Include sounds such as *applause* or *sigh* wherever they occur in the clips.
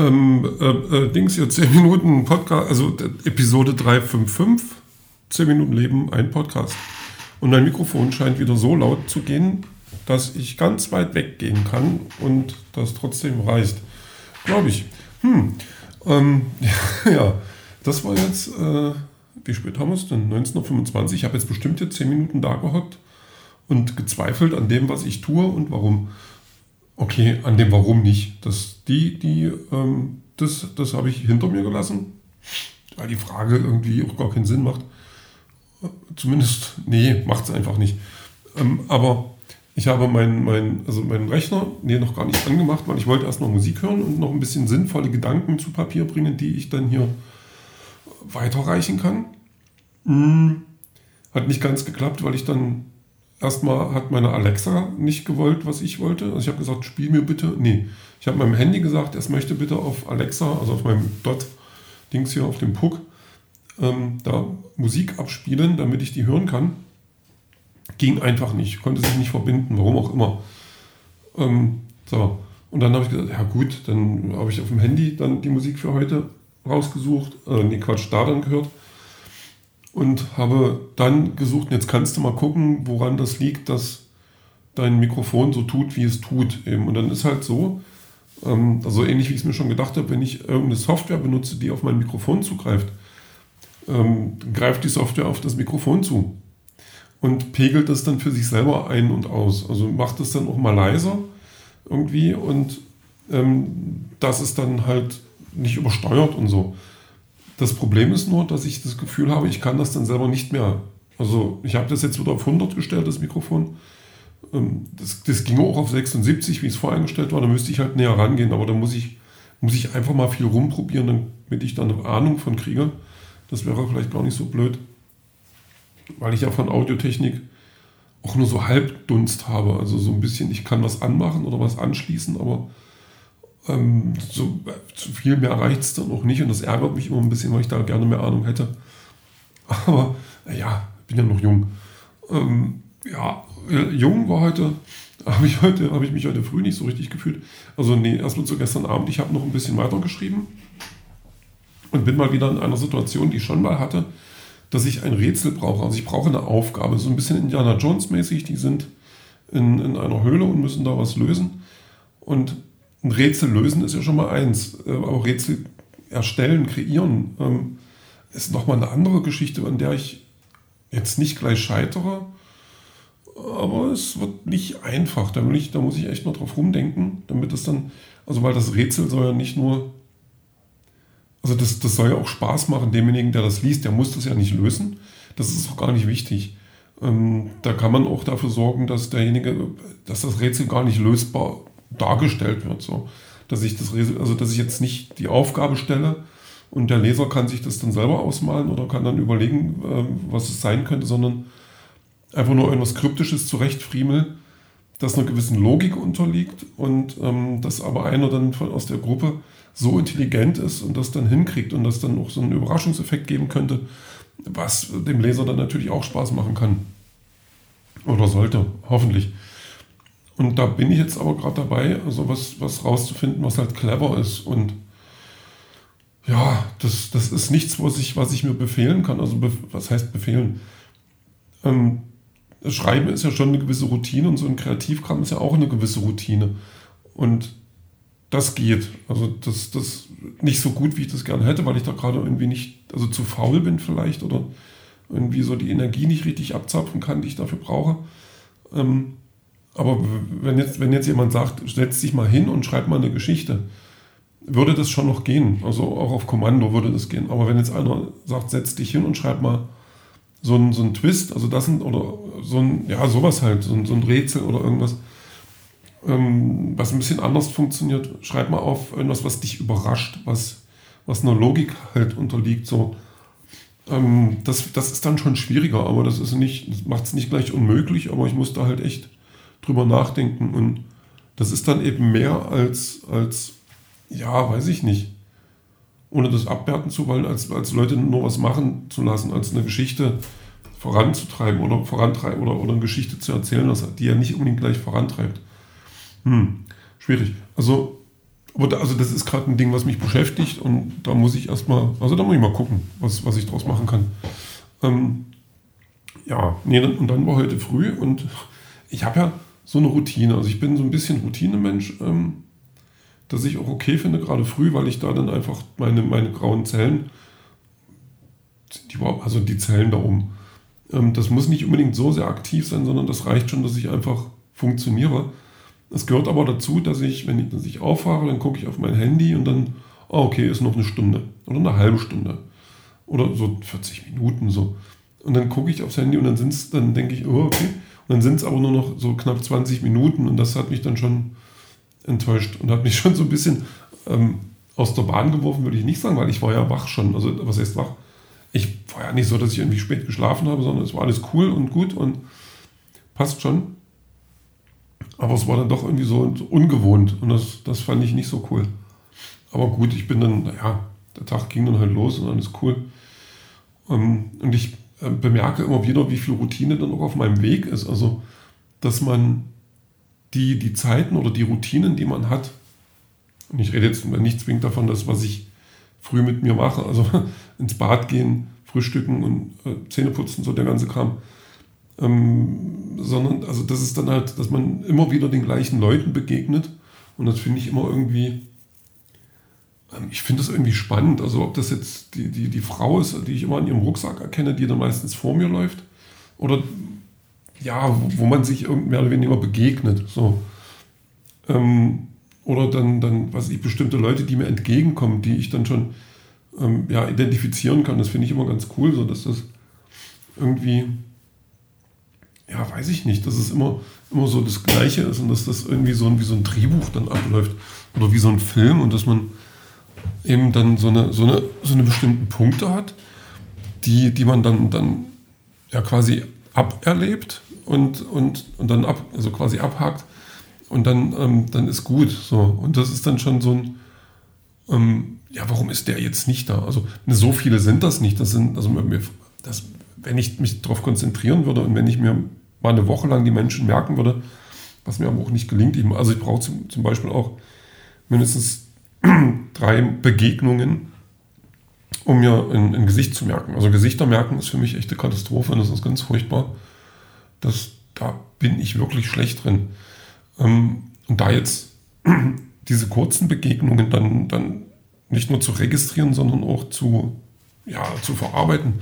Ähm, äh, äh, Dings hier, 10 Minuten Podcast, also Episode 355, 10 Minuten Leben, ein Podcast. Und mein Mikrofon scheint wieder so laut zu gehen, dass ich ganz weit weggehen kann und das trotzdem reicht. Glaube ich. Hm. Ähm, *laughs* ja, das war jetzt, äh, wie spät haben wir es denn? 1925. Ich habe jetzt bestimmt jetzt 10 Minuten da gehockt und gezweifelt an dem, was ich tue und warum. Okay, an dem Warum nicht. Das, die, die, ähm, das, das habe ich hinter mir gelassen, weil die Frage irgendwie auch gar keinen Sinn macht. Zumindest, nee, macht es einfach nicht. Ähm, aber ich habe meinen mein, also meinen Rechner nee, noch gar nicht angemacht, weil ich wollte erst noch Musik hören und noch ein bisschen sinnvolle Gedanken zu Papier bringen, die ich dann hier weiterreichen kann. Hm, hat nicht ganz geklappt, weil ich dann erstmal hat meine Alexa nicht gewollt, was ich wollte. Also ich habe gesagt, spiel mir bitte. Nee, ich habe meinem Handy gesagt, es möchte bitte auf Alexa, also auf meinem Dot-Dings hier auf dem Puck, ähm, da Musik abspielen, damit ich die hören kann. Ging einfach nicht, konnte sich nicht verbinden, warum auch immer. Ähm, so, und dann habe ich gesagt, ja gut, dann habe ich auf dem Handy dann die Musik für heute rausgesucht, äh, nee, Quatsch, da dann gehört und habe dann gesucht, jetzt kannst du mal gucken, woran das liegt, dass dein Mikrofon so tut, wie es tut. Eben. Und dann ist halt so, ähm, also ähnlich wie ich es mir schon gedacht habe, wenn ich irgendeine Software benutze, die auf mein Mikrofon zugreift, ähm, greift die Software auf das Mikrofon zu und pegelt das dann für sich selber ein und aus. Also macht es dann auch mal leiser irgendwie und ähm, das ist dann halt nicht übersteuert und so. Das Problem ist nur, dass ich das Gefühl habe, ich kann das dann selber nicht mehr. Also ich habe das jetzt wieder auf 100 gestellt, das Mikrofon. Ähm, das, das ging auch auf 76, wie es voreingestellt war. Da müsste ich halt näher rangehen, aber da muss ich, muss ich einfach mal viel rumprobieren, damit ich dann eine Ahnung von kriege. Das wäre vielleicht gar nicht so blöd, weil ich ja von Audiotechnik auch nur so Halbdunst habe. Also so ein bisschen, ich kann was anmachen oder was anschließen, aber ähm, so, viel mehr reicht es dann auch nicht und das ärgert mich immer ein bisschen, weil ich da gerne mehr Ahnung hätte. *laughs* Aber ja, bin ja noch jung. Ähm, ja, äh, jung war heute, *laughs* habe ich habe ich mich heute früh nicht so richtig gefühlt. Also nee, erstmal zu gestern Abend, ich habe noch ein bisschen weiter geschrieben und bin mal wieder in einer Situation, die ich schon mal hatte, dass ich ein Rätsel brauche. Also ich brauche eine Aufgabe, so ein bisschen Indiana Jones mäßig, die sind in, in einer Höhle und müssen da was lösen. Und ein Rätsel lösen ist ja schon mal eins, äh, aber Rätsel erstellen, kreieren ähm, ist nochmal eine andere Geschichte, an der ich jetzt nicht gleich scheitere, aber es wird nicht einfach. Da, ich, da muss ich echt noch drauf rumdenken, damit es dann, also weil das Rätsel soll ja nicht nur, also das, das soll ja auch Spaß machen, demjenigen, der das liest, der muss das ja nicht lösen. Das ist auch gar nicht wichtig. Ähm, da kann man auch dafür sorgen, dass derjenige, dass das Rätsel gar nicht lösbar dargestellt wird. So. Dass ich das, also dass ich jetzt nicht die Aufgabe stelle und der Leser kann sich das dann selber ausmalen oder kann dann überlegen, äh, was es sein könnte, sondern einfach nur irgendwas Kryptisches zurechtfriemel, das einer gewissen Logik unterliegt und ähm, dass aber einer dann von, aus der Gruppe so intelligent ist und das dann hinkriegt und das dann auch so einen Überraschungseffekt geben könnte, was dem Leser dann natürlich auch Spaß machen kann. Oder sollte, hoffentlich. Und da bin ich jetzt aber gerade dabei, also was, was rauszufinden, was halt clever ist. Und ja, das, das ist nichts, was ich, was ich mir befehlen kann. Also was heißt befehlen? Ähm, Schreiben ist ja schon eine gewisse Routine und so ein Kreativkram ist ja auch eine gewisse Routine. Und das geht. Also das, das nicht so gut, wie ich das gerne hätte, weil ich da gerade irgendwie nicht, also zu faul bin vielleicht oder irgendwie so die Energie nicht richtig abzapfen kann, die ich dafür brauche. Ähm, aber wenn jetzt, wenn jetzt jemand sagt, setz dich mal hin und schreib mal eine Geschichte, würde das schon noch gehen. Also auch auf Kommando würde das gehen. Aber wenn jetzt einer sagt, setz dich hin und schreib mal so einen, so einen Twist, also das sind, oder so ein, ja, sowas halt, so ein, so ein Rätsel oder irgendwas, ähm, was ein bisschen anders funktioniert, schreib mal auf irgendwas, was dich überrascht, was, was einer Logik halt unterliegt, so. Ähm, das, das ist dann schon schwieriger, aber das ist nicht, macht es nicht gleich unmöglich, aber ich muss da halt echt drüber nachdenken. Und das ist dann eben mehr als, als ja, weiß ich nicht, ohne das abwerten zu wollen, als, als Leute nur was machen zu lassen, als eine Geschichte voranzutreiben oder vorantreiben oder, oder eine Geschichte zu erzählen, die ja nicht unbedingt gleich vorantreibt. Hm, schwierig. Also, da, also das ist gerade ein Ding, was mich beschäftigt und da muss ich erstmal, also da muss ich mal gucken, was, was ich draus machen kann. Ähm, ja, nee, und dann war heute früh und *laughs* ich habe ja so eine Routine. Also ich bin so ein bisschen Routinemensch, ähm, dass ich auch okay finde, gerade früh, weil ich da dann einfach meine, meine grauen Zellen, die, also die Zellen da oben, ähm, das muss nicht unbedingt so sehr aktiv sein, sondern das reicht schon, dass ich einfach funktioniere. Es gehört aber dazu, dass ich, wenn ich, dass ich aufwache, dann gucke ich auf mein Handy und dann, oh, okay, ist noch eine Stunde oder eine halbe Stunde oder so 40 Minuten so. Und dann gucke ich aufs Handy und dann dann denke ich, oh, okay. Dann sind es aber nur noch so knapp 20 Minuten und das hat mich dann schon enttäuscht und hat mich *laughs* schon so ein bisschen ähm, aus der Bahn geworfen, würde ich nicht sagen, weil ich war ja wach schon. Also, was heißt wach? Ich war ja nicht so, dass ich irgendwie spät geschlafen habe, sondern es war alles cool und gut und passt schon. Aber es war dann doch irgendwie so ungewohnt und das, das fand ich nicht so cool. Aber gut, ich bin dann, naja, der Tag ging dann halt los und alles cool. Ähm, und ich bemerke immer wieder, wie viel Routine dann auch auf meinem Weg ist. Also, dass man die, die Zeiten oder die Routinen, die man hat, und ich rede jetzt nicht zwingend davon, dass was ich früh mit mir mache, also *laughs* ins Bad gehen, frühstücken und äh, Zähne putzen, so der ganze Kram, ähm, sondern also das ist dann halt, dass man immer wieder den gleichen Leuten begegnet und das finde ich immer irgendwie ich finde das irgendwie spannend. Also ob das jetzt die, die, die Frau ist, die ich immer an ihrem Rucksack erkenne, die dann meistens vor mir läuft, oder ja, wo, man sich mehr oder weniger begegnet. So. Ähm, oder dann, dann, was ich, bestimmte Leute, die mir entgegenkommen, die ich dann schon ähm, ja, identifizieren kann. Das finde ich immer ganz cool, so dass das irgendwie, ja, weiß ich nicht, dass es immer, immer so das Gleiche ist und dass das irgendwie so wie so ein Drehbuch dann abläuft oder wie so ein Film und dass man eben dann so eine, so eine, so eine bestimmten Punkte hat, die, die man dann, dann ja quasi aberlebt und, und, und dann ab, also quasi abhakt und dann, ähm, dann ist gut. So. Und das ist dann schon so ein, ähm, ja, warum ist der jetzt nicht da? Also so viele sind das nicht. Das sind, also das, wenn ich mich darauf konzentrieren würde und wenn ich mir mal eine Woche lang die Menschen merken würde, was mir aber auch nicht gelingt, ich, also ich brauche zum, zum Beispiel auch mindestens *clears throat* drei Begegnungen, um mir ein, ein, Gesicht zu merken. Also Gesichter merken ist für mich echte Katastrophe das ist ganz furchtbar. Das, da bin ich wirklich schlecht drin. Ähm, und da jetzt *clears throat* diese kurzen Begegnungen dann, dann nicht nur zu registrieren, sondern auch zu, ja, zu verarbeiten,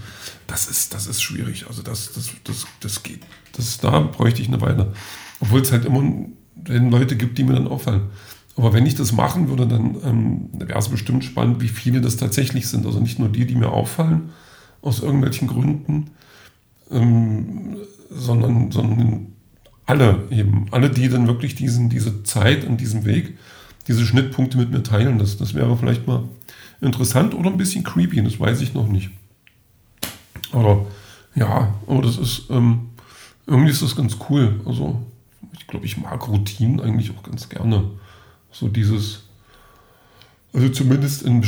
das ist, das ist schwierig. Also das, das, das, das geht. Das, da bräuchte ich eine Weile. Obwohl es halt immer Leute gibt, die mir dann auffallen. Aber wenn ich das machen würde, dann ähm, wäre es bestimmt spannend, wie viele das tatsächlich sind. Also nicht nur die, die mir auffallen, aus irgendwelchen Gründen, ähm, sondern, sondern alle eben. Alle, die dann wirklich diesen, diese Zeit und diesen Weg, diese Schnittpunkte mit mir teilen. Das, das wäre vielleicht mal interessant oder ein bisschen creepy, das weiß ich noch nicht. Aber ja, aber das ist, ähm, irgendwie ist das ganz cool. Also ich glaube, ich mag Routinen eigentlich auch ganz gerne. So dieses, also zumindest in,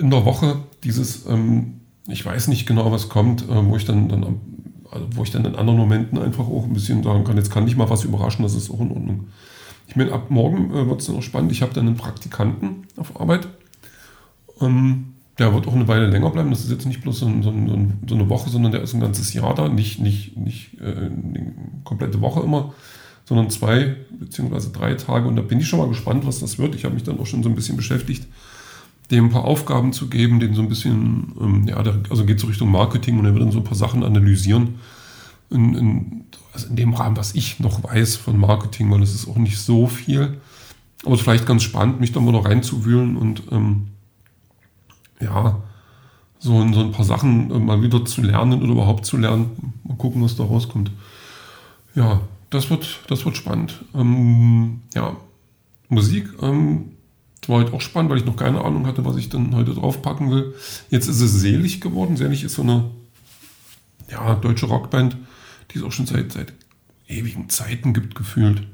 in der Woche, dieses, ähm, ich weiß nicht genau, was kommt, äh, wo ich dann, dann also wo ich dann in anderen Momenten einfach auch ein bisschen sagen kann, jetzt kann ich mal was überraschen, das ist auch in Ordnung. Ich meine, ab morgen äh, wird es dann auch spannend. Ich habe dann einen Praktikanten auf Arbeit. Ähm, der wird auch eine Weile länger bleiben. Das ist jetzt nicht bloß so, so, so, eine Woche, sondern der ist ein ganzes Jahr da. Nicht, nicht, nicht äh, eine komplette Woche immer, sondern zwei beziehungsweise drei Tage. Und da bin ich schon mal gespannt, was das wird. Ich habe mich dann auch schon so ein bisschen beschäftigt, dem ein paar Aufgaben zu geben, den so ein bisschen, ähm, ja, der, also geht so Richtung Marketing und er wird dann so ein paar Sachen analysieren. In, in, also in dem Rahmen, was ich noch weiß von Marketing, weil es ist auch nicht so viel. Aber es ist vielleicht ganz spannend, mich da mal noch reinzuwühlen und ähm, ja, so, so ein paar Sachen äh, mal wieder zu lernen oder überhaupt zu lernen. Mal gucken, was da rauskommt. Ja, das wird, das wird spannend. Ähm, ja, Musik ähm, war heute auch spannend, weil ich noch keine Ahnung hatte, was ich dann heute draufpacken will. Jetzt ist es Selig geworden. Selig ist so eine ja, deutsche Rockband, die es auch schon seit, seit ewigen Zeiten gibt, gefühlt.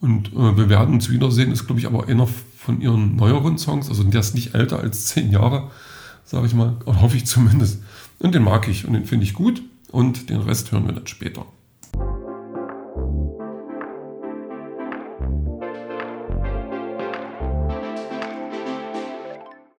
Und äh, wir werden uns wiedersehen, ist, glaube ich, aber einer von ihren neueren Songs. Also der ist nicht älter als zehn Jahre, sage ich mal, oder hoffe ich zumindest. Und den mag ich und den finde ich gut. Und den Rest hören wir dann später.